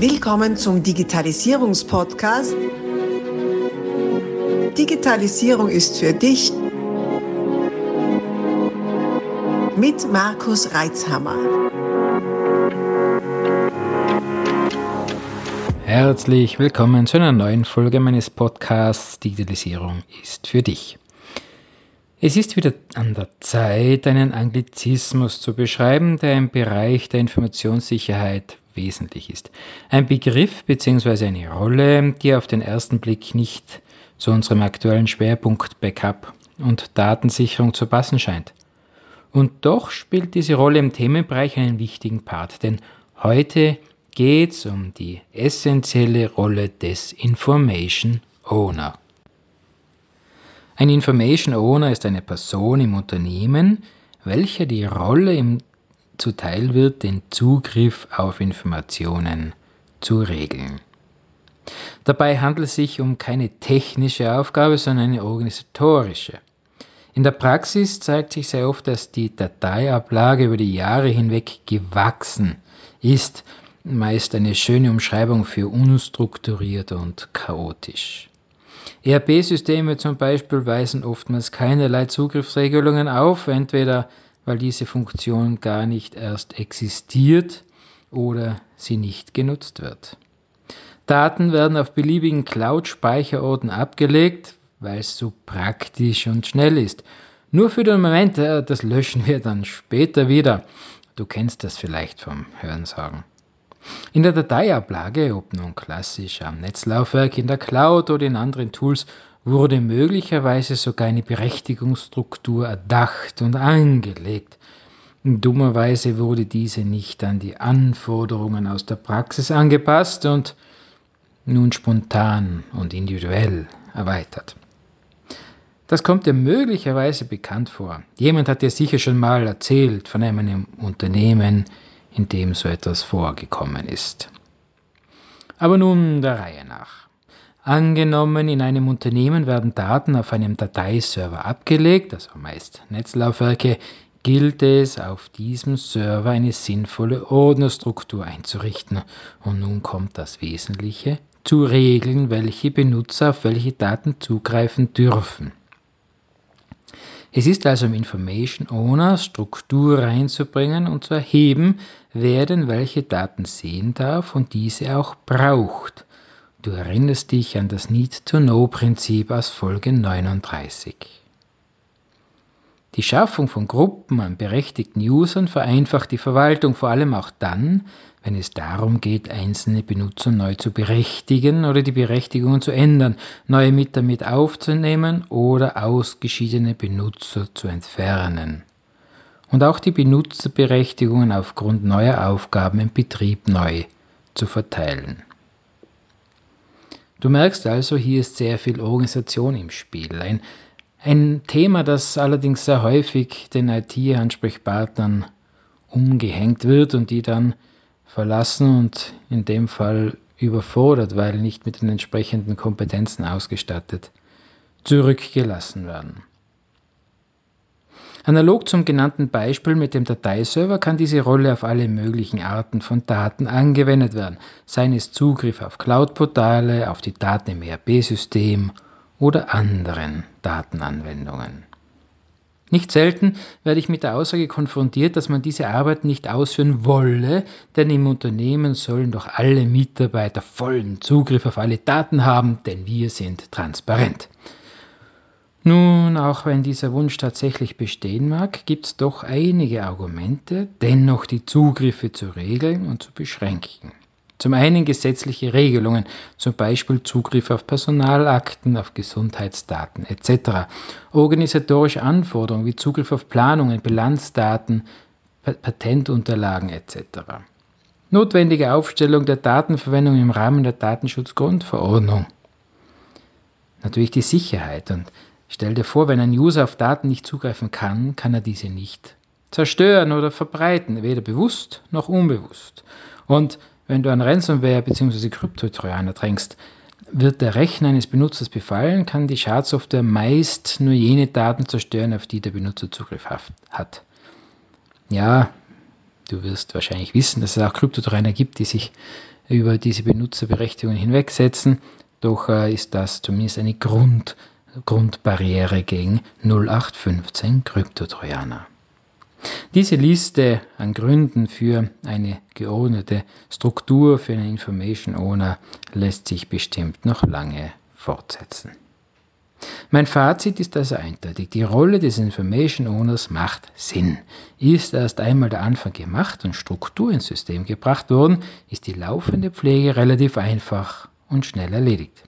Willkommen zum Digitalisierungspodcast. Digitalisierung ist für dich mit Markus Reitzhammer. Herzlich willkommen zu einer neuen Folge meines Podcasts Digitalisierung ist für dich. Es ist wieder an der Zeit, einen Anglizismus zu beschreiben, der im Bereich der Informationssicherheit wesentlich ist. Ein Begriff bzw. eine Rolle, die auf den ersten Blick nicht zu unserem aktuellen Schwerpunkt Backup und Datensicherung zu passen scheint. Und doch spielt diese Rolle im Themenbereich einen wichtigen Part, denn heute geht es um die essentielle Rolle des Information Owner. Ein Information Owner ist eine Person im Unternehmen, welcher die Rolle im zuteil wird, den Zugriff auf Informationen zu regeln. Dabei handelt es sich um keine technische Aufgabe, sondern eine organisatorische. In der Praxis zeigt sich sehr oft, dass die Dateiablage über die Jahre hinweg gewachsen ist, meist eine schöne Umschreibung für unstrukturiert und chaotisch. ERP-Systeme zum Beispiel weisen oftmals keinerlei Zugriffsregelungen auf, entweder weil diese Funktion gar nicht erst existiert oder sie nicht genutzt wird. Daten werden auf beliebigen Cloud-Speicherorten abgelegt, weil es so praktisch und schnell ist. Nur für den Moment, äh, das löschen wir dann später wieder. Du kennst das vielleicht vom Hörensagen. In der Dateiablage, ob nun klassisch am Netzlaufwerk in der Cloud oder in anderen Tools, wurde möglicherweise sogar eine Berechtigungsstruktur erdacht und angelegt. Dummerweise wurde diese nicht an die Anforderungen aus der Praxis angepasst und nun spontan und individuell erweitert. Das kommt dir möglicherweise bekannt vor. Jemand hat dir sicher schon mal erzählt von einem Unternehmen, in dem so etwas vorgekommen ist. Aber nun der Reihe nach. Angenommen, in einem Unternehmen werden Daten auf einem Dateiserver abgelegt, also meist Netzlaufwerke, gilt es, auf diesem Server eine sinnvolle Ordnerstruktur einzurichten. Und nun kommt das Wesentliche, zu regeln, welche Benutzer auf welche Daten zugreifen dürfen. Es ist also im Information Owner Struktur reinzubringen und zu erheben, wer denn welche Daten sehen darf und diese auch braucht. Du erinnerst dich an das Need-to-Know-Prinzip aus Folge 39. Die Schaffung von Gruppen an berechtigten Usern vereinfacht die Verwaltung vor allem auch dann, wenn es darum geht, einzelne Benutzer neu zu berechtigen oder die Berechtigungen zu ändern, neue mit damit aufzunehmen oder ausgeschiedene Benutzer zu entfernen. Und auch die Benutzerberechtigungen aufgrund neuer Aufgaben im Betrieb neu zu verteilen. Du merkst also, hier ist sehr viel Organisation im Spiel. Ein, ein Thema, das allerdings sehr häufig den IT-Ansprechpartnern umgehängt wird und die dann verlassen und in dem Fall überfordert, weil nicht mit den entsprechenden Kompetenzen ausgestattet, zurückgelassen werden. Analog zum genannten Beispiel mit dem Dateiserver kann diese Rolle auf alle möglichen Arten von Daten angewendet werden, seien es Zugriff auf Cloud-Portale, auf die Daten im ERP-System oder anderen Datenanwendungen. Nicht selten werde ich mit der Aussage konfrontiert, dass man diese Arbeit nicht ausführen wolle, denn im Unternehmen sollen doch alle Mitarbeiter vollen Zugriff auf alle Daten haben, denn wir sind transparent. Nun, auch wenn dieser Wunsch tatsächlich bestehen mag, gibt es doch einige Argumente, dennoch die Zugriffe zu regeln und zu beschränken. Zum einen gesetzliche Regelungen, zum Beispiel Zugriff auf Personalakten, auf Gesundheitsdaten etc. Organisatorische Anforderungen wie Zugriff auf Planungen, Bilanzdaten, Patentunterlagen etc. Notwendige Aufstellung der Datenverwendung im Rahmen der Datenschutzgrundverordnung. Natürlich die Sicherheit und Stell dir vor, wenn ein User auf Daten nicht zugreifen kann, kann er diese nicht zerstören oder verbreiten, weder bewusst noch unbewusst. Und wenn du an Ransomware bzw. Kryptotrojaner drängst, wird der Rechner eines Benutzers befallen, kann die Schadsoftware meist nur jene Daten zerstören, auf die der Benutzer Zugriff hat. Ja, Du wirst wahrscheinlich wissen, dass es auch Kryptotrainer gibt, die sich über diese Benutzerberechtigungen hinwegsetzen. Doch äh, ist das zumindest eine Grund, Grundbarriere gegen 0815 Kryptotrojaner. Diese Liste an Gründen für eine geordnete Struktur für einen Information Owner lässt sich bestimmt noch lange fortsetzen. Mein Fazit ist also eindeutig. Die Rolle des Information Owners macht Sinn. Ist erst einmal der Anfang gemacht und Struktur ins System gebracht worden, ist die laufende Pflege relativ einfach und schnell erledigt.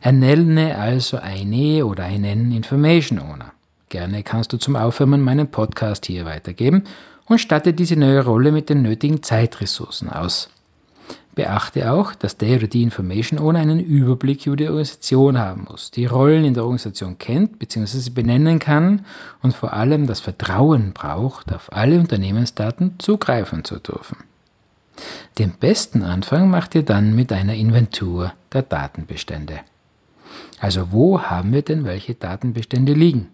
Ernenne also eine oder einen Information Owner. Gerne kannst du zum Aufwärmen meinen Podcast hier weitergeben und statte diese neue Rolle mit den nötigen Zeitressourcen aus. Beachte auch, dass der oder die Information Owner einen Überblick über die Organisation haben muss, die Rollen in der Organisation kennt bzw. benennen kann und vor allem das Vertrauen braucht, auf alle Unternehmensdaten zugreifen zu dürfen. Den besten Anfang macht ihr dann mit einer Inventur der Datenbestände. Also wo haben wir denn welche Datenbestände liegen?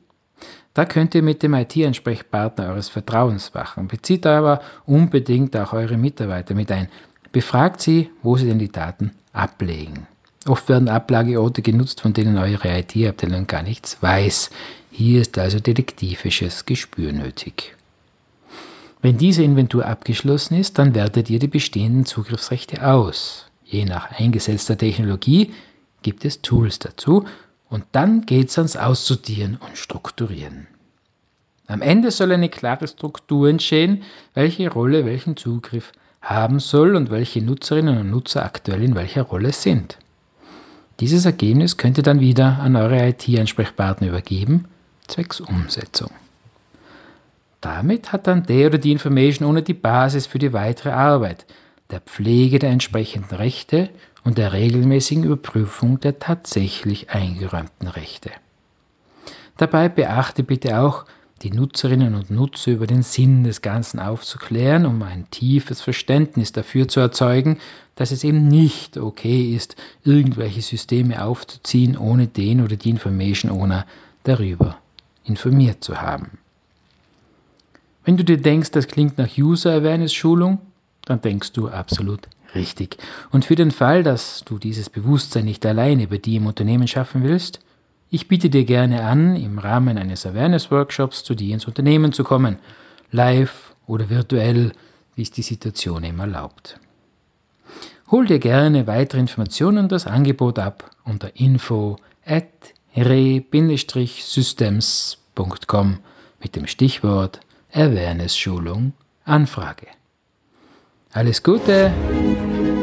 Da könnt ihr mit dem IT-Ansprechpartner eures Vertrauens wachen. Bezieht aber unbedingt auch eure Mitarbeiter mit ein. Befragt sie, wo sie denn die Daten ablegen. Oft werden Ablageorte genutzt, von denen eure IT-Abteilung gar nichts weiß. Hier ist also detektivisches Gespür nötig. Wenn diese Inventur abgeschlossen ist, dann wertet ihr die bestehenden Zugriffsrechte aus. Je nach eingesetzter Technologie gibt es Tools dazu und dann geht es ans Aussortieren und Strukturieren. Am Ende soll eine klare Struktur entstehen, welche Rolle welchen Zugriff haben soll und welche Nutzerinnen und Nutzer aktuell in welcher Rolle sind. Dieses Ergebnis könnt ihr dann wieder an eure IT-Ansprechpartner übergeben, zwecks Umsetzung. Damit hat dann der oder die Information ohne die Basis für die weitere Arbeit, der Pflege der entsprechenden Rechte und der regelmäßigen Überprüfung der tatsächlich eingeräumten Rechte. Dabei beachte bitte auch, die Nutzerinnen und Nutzer über den Sinn des Ganzen aufzuklären, um ein tiefes Verständnis dafür zu erzeugen, dass es eben nicht okay ist, irgendwelche Systeme aufzuziehen, ohne den oder die Information Owner darüber informiert zu haben. Wenn du dir denkst, das klingt nach User Awareness Schulung, dann denkst du absolut richtig. Und für den Fall, dass du dieses Bewusstsein nicht alleine bei dir im Unternehmen schaffen willst, ich biete dir gerne an, im Rahmen eines Awareness-Workshops zu dir ins Unternehmen zu kommen, live oder virtuell, wie es die Situation eben erlaubt. Hol dir gerne weitere Informationen und das Angebot ab unter info at re-systems.com mit dem Stichwort Awareness-Schulung Anfrage. Alles Gute!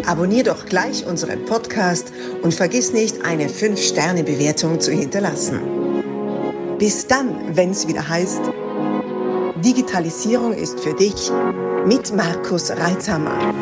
Abonnier doch gleich unseren Podcast und vergiss nicht, eine 5-Sterne-Bewertung zu hinterlassen. Bis dann, wenn es wieder heißt, Digitalisierung ist für dich mit Markus Reitzhammer.